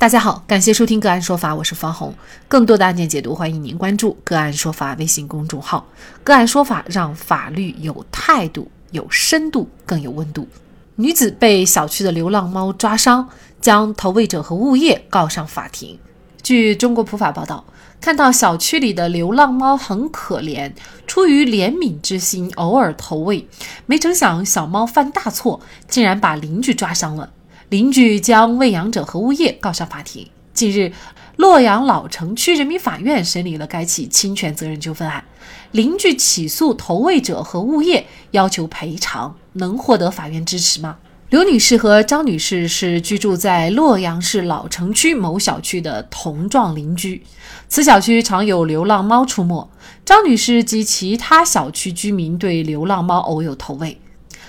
大家好，感谢收听个案说法，我是方红。更多的案件解读，欢迎您关注个案说法微信公众号。个案说法让法律有态度、有深度、更有温度。女子被小区的流浪猫抓伤，将投喂者和物业告上法庭。据中国普法报道，看到小区里的流浪猫很可怜，出于怜悯之心，偶尔投喂，没成想小猫犯大错，竟然把邻居抓伤了。邻居将喂养者和物业告上法庭。近日，洛阳老城区人民法院审理了该起侵权责任纠纷案，邻居起诉投喂者和物业，要求赔偿，能获得法院支持吗？刘女士和张女士是居住在洛阳市老城区某小区的同幢邻居，此小区常有流浪猫出没。张女士及其他小区居民对流浪猫偶有投喂。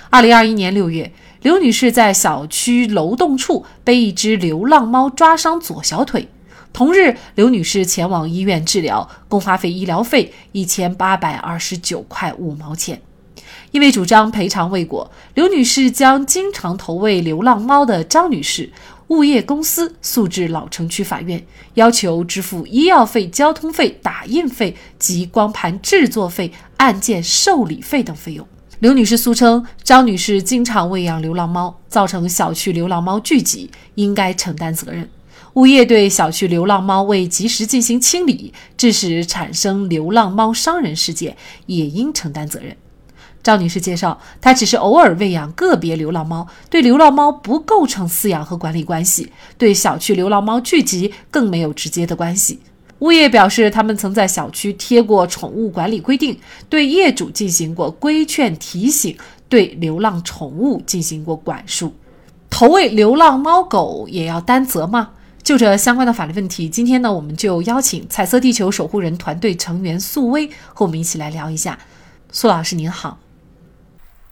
二零二一年六月。刘女士在小区楼栋处被一只流浪猫抓伤左小腿。同日，刘女士前往医院治疗，共花费医疗费一千八百二十九块五毛钱。因为主张赔偿未果，刘女士将经常投喂流浪猫的张女士物业公司诉至老城区法院，要求支付医药费、交通费、打印费及光盘制作费、案件受理费等费用。刘女士诉称，张女士经常喂养流浪猫，造成小区流浪猫聚集，应该承担责任。物业对小区流浪猫未及时进行清理，致使产生流浪猫伤人事件，也应承担责任。张女士介绍，她只是偶尔喂养个别流浪猫，对流浪猫不构成饲养和管理关系，对小区流浪猫聚集更没有直接的关系。物业表示，他们曾在小区贴过宠物管理规定，对业主进行过规劝提醒，对流浪宠物进行过管束。投喂流浪猫狗也要担责吗？就这相关的法律问题，今天呢，我们就邀请彩色地球守护人团队成员素薇和我们一起来聊一下。苏老师您好，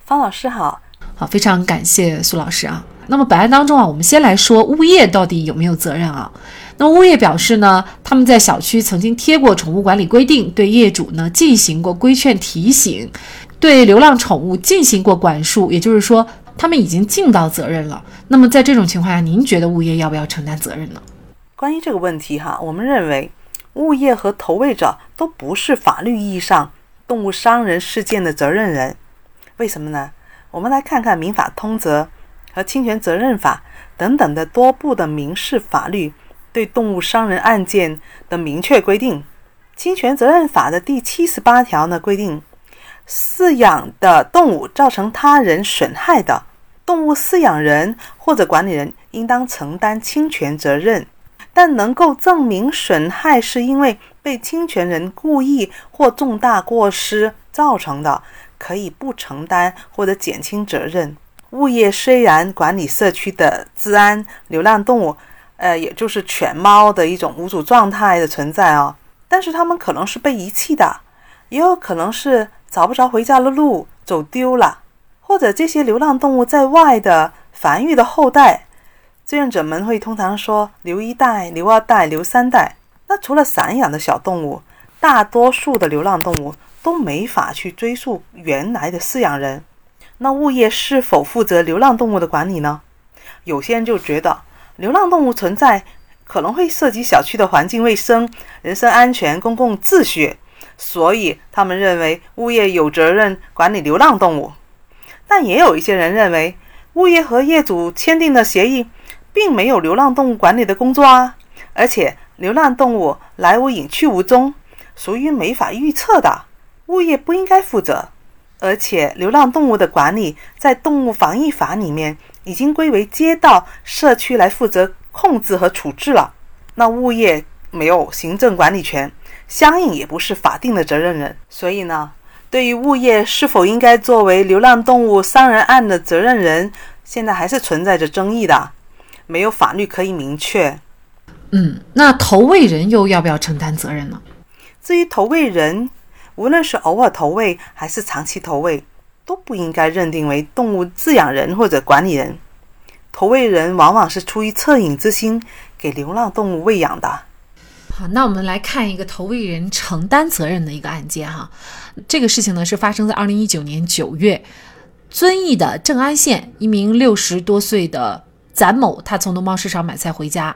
方老师好，好，非常感谢苏老师啊。那么本案当中啊，我们先来说物业到底有没有责任啊？那物业表示呢，他们在小区曾经贴过宠物管理规定，对业主呢进行过规劝提醒，对流浪宠物进行过管束，也就是说，他们已经尽到责任了。那么在这种情况下，您觉得物业要不要承担责任呢？关于这个问题哈，我们认为物业和投喂者都不是法律意义上动物伤人事件的责任人。为什么呢？我们来看看《民法通则》和《侵权责任法》等等的多部的民事法律。对动物伤人案件的明确规定，《侵权责任法》的第七十八条呢规定，饲养的动物造成他人损害的，动物饲养人或者管理人应当承担侵权责任，但能够证明损害是因为被侵权人故意或重大过失造成的，可以不承担或者减轻责任。物业虽然管理社区的治安，流浪动物。呃，也就是犬猫的一种无主状态的存在啊，但是它们可能是被遗弃的，也有可能是找不着回家的路，走丢了，或者这些流浪动物在外的繁育的后代，志愿者们会通常说留一代、留二代、留三代。那除了散养的小动物，大多数的流浪动物都没法去追溯原来的饲养人。那物业是否负责流浪动物的管理呢？有些人就觉得。流浪动物存在可能会涉及小区的环境卫生、人身安全、公共秩序，所以他们认为物业有责任管理流浪动物。但也有一些人认为，物业和业主签订的协议并没有流浪动物管理的工作啊，而且流浪动物来无影去无踪，属于没法预测的，物业不应该负责。而且，流浪动物的管理在《动物防疫法》里面已经归为街道社区来负责控制和处置了。那物业没有行政管理权，相应也不是法定的责任人。所以呢，对于物业是否应该作为流浪动物伤人案的责任人，现在还是存在着争议的，没有法律可以明确。嗯，那投喂人又要不要承担责任呢？至于投喂人，无论是偶尔投喂还是长期投喂，都不应该认定为动物饲养人或者管理人。投喂人往往是出于恻隐之心给流浪动物喂养的。好，那我们来看一个投喂人承担责任的一个案件哈。这个事情呢是发生在二零一九年九月，遵义的正安县一名六十多岁的展某，他从农贸市场买菜回家。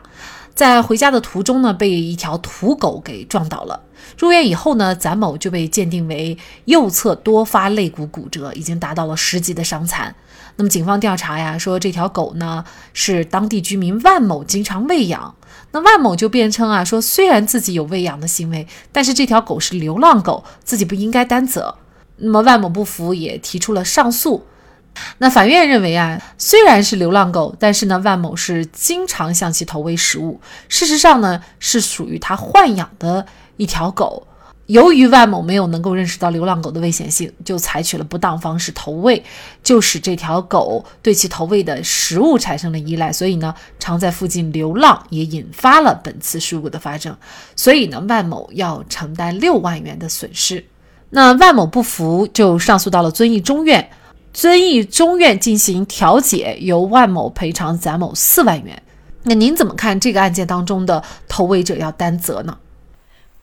在回家的途中呢，被一条土狗给撞倒了。入院以后呢，咱某就被鉴定为右侧多发肋骨骨折，已经达到了十级的伤残。那么警方调查呀，说这条狗呢是当地居民万某经常喂养。那万某就辩称啊，说虽然自己有喂养的行为，但是这条狗是流浪狗，自己不应该担责。那么万某不服，也提出了上诉。那法院认为啊，虽然是流浪狗，但是呢，万某是经常向其投喂食物，事实上呢，是属于他豢养的一条狗。由于万某没有能够认识到流浪狗的危险性，就采取了不当方式投喂，就使这条狗对其投喂的食物产生了依赖，所以呢，常在附近流浪，也引发了本次事故的发生。所以呢，万某要承担六万元的损失。那万某不服，就上诉到了遵义中院。遵义中院进行调解，由万某赔偿咱某四万元。那您怎么看这个案件当中的投喂者要担责呢？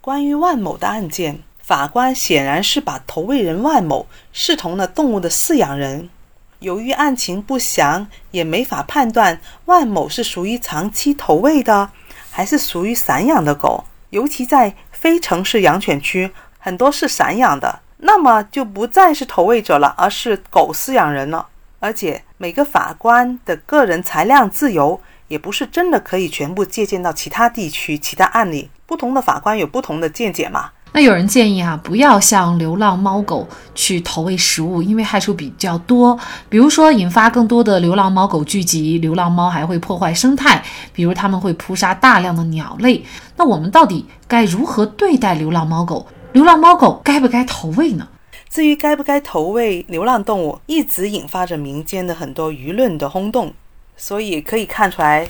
关于万某的案件，法官显然是把投喂人万某视同了动物的饲养人。由于案情不详，也没法判断万某是属于长期投喂的，还是属于散养的狗。尤其在非城市养犬区，很多是散养的。那么就不再是投喂者了，而是狗饲养人了。而且每个法官的个人裁量自由，也不是真的可以全部借鉴到其他地区、其他案例。不同的法官有不同的见解嘛？那有人建议啊，不要向流浪猫狗去投喂食物，因为害处比较多。比如说，引发更多的流浪猫狗聚集，流浪猫还会破坏生态，比如它们会扑杀大量的鸟类。那我们到底该如何对待流浪猫狗？流浪猫狗该不该投喂呢？至于该不该投喂流浪动物，一直引发着民间的很多舆论的轰动。所以可以看出来，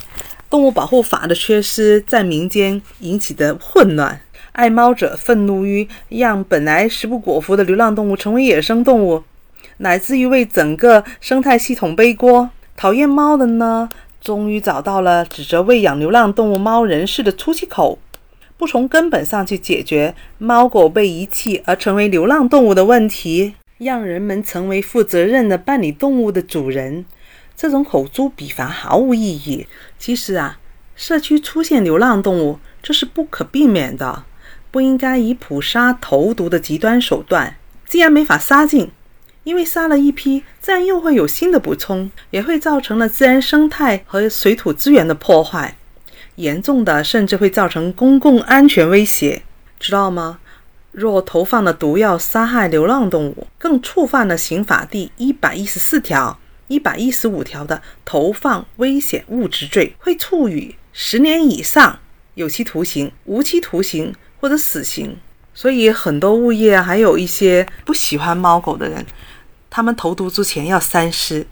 动物保护法的缺失在民间引起的混乱。爱猫者愤怒于让本来食不果腹的流浪动物成为野生动物，乃至于为整个生态系统背锅。讨厌猫的呢，终于找到了指责喂养流浪动物猫人士的出气口。不从根本上去解决猫狗被遗弃而成为流浪动物的问题，让人们成为负责任的办理动物的主人，这种口诛笔伐毫无意义。其实啊，社区出现流浪动物，这是不可避免的，不应该以捕杀投毒的极端手段。既然没法杀尽，因为杀了一批，自然又会有新的补充，也会造成了自然生态和水土资源的破坏。严重的甚至会造成公共安全威胁，知道吗？若投放了毒药杀害流浪动物，更触犯了刑法第一百一十四条、一百一十五条的投放危险物质罪，会处以十年以上有期徒刑、无期徒刑或者死刑。所以，很多物业还有一些不喜欢猫狗的人，他们投毒之前要三思，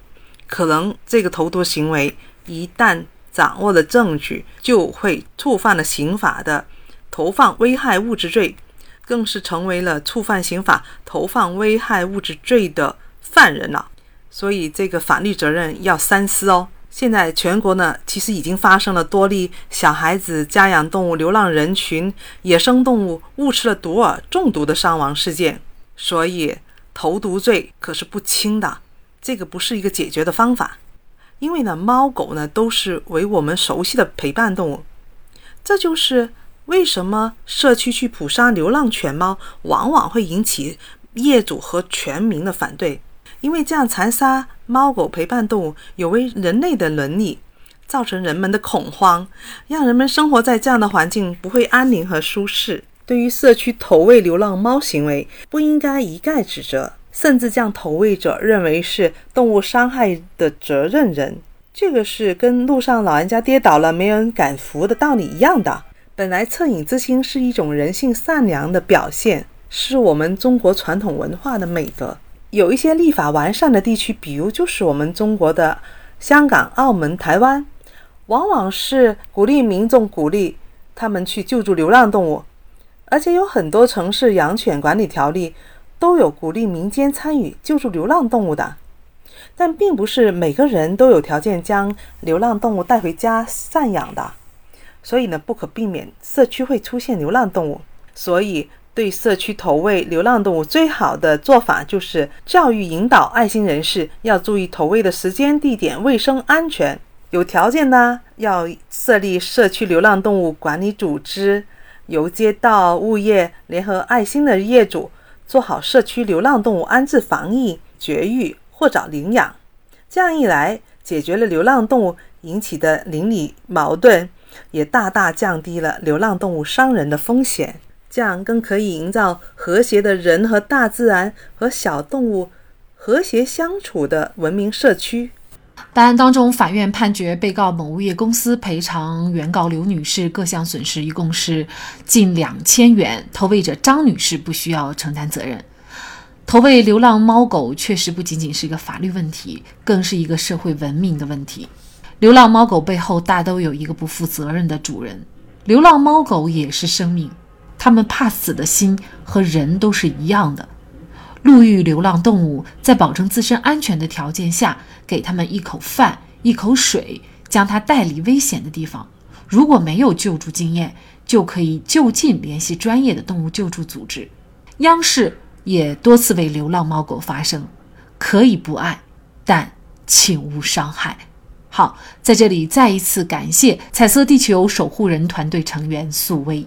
可能这个投毒行为一旦。掌握了证据，就会触犯了刑法的投放危害物质罪，更是成为了触犯刑法投放危害物质罪的犯人了。所以这个法律责任要三思哦。现在全国呢，其实已经发生了多例小孩子、家养动物、流浪人群、野生动物误吃了毒饵中毒的伤亡事件。所以投毒罪可是不轻的，这个不是一个解决的方法。因为呢，猫狗呢都是为我们熟悉的陪伴动物，这就是为什么社区去捕杀流浪犬猫，往往会引起业主和全民的反对。因为这样残杀猫狗陪伴动物有违人类的伦理，造成人们的恐慌，让人们生活在这样的环境不会安宁和舒适。对于社区投喂流浪猫行为，不应该一概指责。甚至将投喂者认为是动物伤害的责任人，这个是跟路上老人家跌倒了没人敢扶的道理一样的。本来恻隐之心是一种人性善良的表现，是我们中国传统文化的美德。有一些立法完善的地区，比如就是我们中国的香港、澳门、台湾，往往是鼓励民众鼓励他们去救助流浪动物，而且有很多城市养犬管理条例。都有鼓励民间参与救助流浪动物的，但并不是每个人都有条件将流浪动物带回家赡养的，所以呢，不可避免社区会出现流浪动物。所以，对社区投喂流浪动物最好的做法就是教育引导爱心人士要注意投喂的时间、地点、卫生安全。有条件呢，要设立社区流浪动物管理组织，由街道、物业联合爱心的业主做好社区流浪动物安置、防疫、绝育或找领养。这样一来，解决了流浪动物引起的邻里矛盾，也大大降低了流浪动物伤人的风险。这样更可以营造和谐的人和大自然和小动物和谐相处的文明社区。本案当中，法院判决被告某物业公司赔偿原告刘女士各项损失，一共是近两千元。投喂者张女士不需要承担责任。投喂流浪猫狗确实不仅仅是一个法律问题，更是一个社会文明的问题。流浪猫狗背后大都有一个不负责任的主人。流浪猫狗也是生命，它们怕死的心和人都是一样的。陆域流浪动物在保证自身安全的条件下，给他们一口饭、一口水，将它带离危险的地方。如果没有救助经验，就可以就近联系专业的动物救助组织。央视也多次为流浪猫狗发声，可以不爱，但请勿伤害。好，在这里再一次感谢彩色地球守护人团队成员素薇。